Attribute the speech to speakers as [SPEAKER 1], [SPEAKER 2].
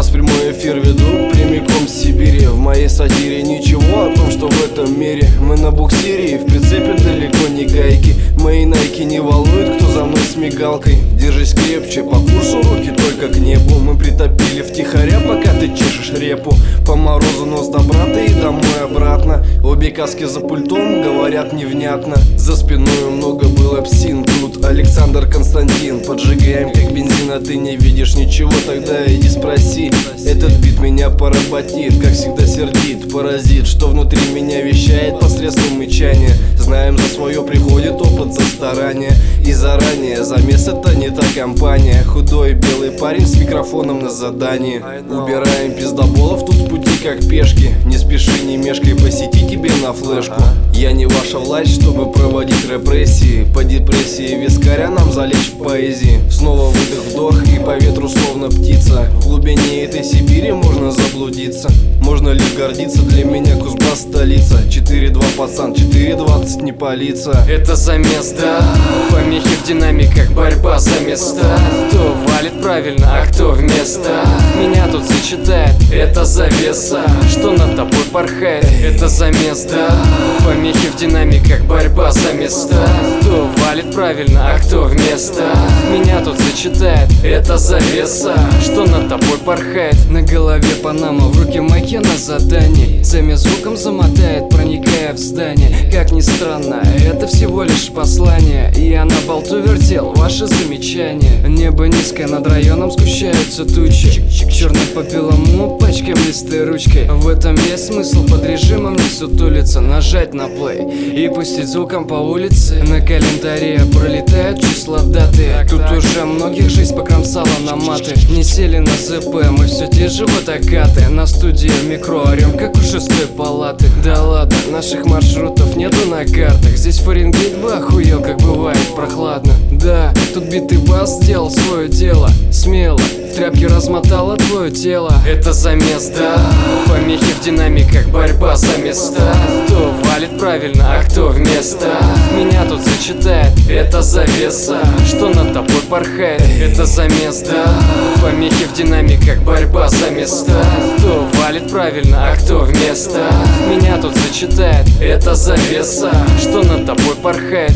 [SPEAKER 1] эфир веду прямиком с Сибири. В моей сатире ничего о том, что в этом мире. Мы на буксире и в прицепе далеко не гайки. Мои найки не волнуют, кто за мной с мигалкой. Держись крепче, по курсу руки только к небу. Мы притопили втихаря, пока ты чешешь репу. По морозу нос до брата и домой обратно. Обе каски за пультом говорят невнятно. За спиной много было псин Александр Константин Поджигаем как бензин, а ты не видишь ничего Тогда иди спроси. Этот бит меня поработит Как всегда сердит, паразит Что внутри меня вещает посредством мычания. Знаем за свое приходит опыт за старание И заранее. Замес это не та компания. Худой белый парень с микрофоном на задании. Убираем пиздоболов тут с пути как пешки. Не спеши, не мешкай, посети тебе на флешку. Я не ваша власть, чтобы проводить репрессии. По депрессии вискаря нам залечь в поэзии. Снова выдох, вдох и по ветру словно птица. В глубине этой Сибири можно заблудиться. Можно лишь гордиться, для меня Кузбасс столица. 4-2 пацан, 4-20 не палится
[SPEAKER 2] Это замес, да Помехи в динамиках, борьба за места Кто валит правильно, а кто вместо? Меня тут зачитает, это завеса. Что над тобой порхает, это замес, да Помехи в динамиках, борьба за места валит правильно, а кто вместо? Меня тут зачитает, это завеса. Что над тобой порхает?
[SPEAKER 3] На голове Панама, в руке майки на задании Замес звуком замотает, проникая в здание. Как ни странно, это всего лишь послание. Я на болту вертел ваши замечания. Небо низкое, над районом сгущаются тучи. Черный по белому, пачкаем листы ручкой. В этом есть смысл под режимом не сутулиться Нажать на плей и пустить звуком по улице. На календаре пролетают числа даты. Тут уже многих жизнь покромсала на маты. Не сели на ЗП, мы все те же водокаты. На студии микро орем, как у шестой палаты. Да ладно, наших маршрутов нету на картах. Здесь Фаренгейт бы охуел, как бывает прохладно. Да, тут битый бас сделал свое дело. Смело, в тряпке размотало твое тело.
[SPEAKER 2] Это замес, да Помехи в динамиках, борьба за места Кто валит правильно, а кто вместо? Меня тут зачитает, это завеса Что над тобой порхает, это замес, да Помехи в динамиках, борьба за места Кто валит правильно, а кто вместо? Меня тут зачитает, это завеса Что над тобой порхает,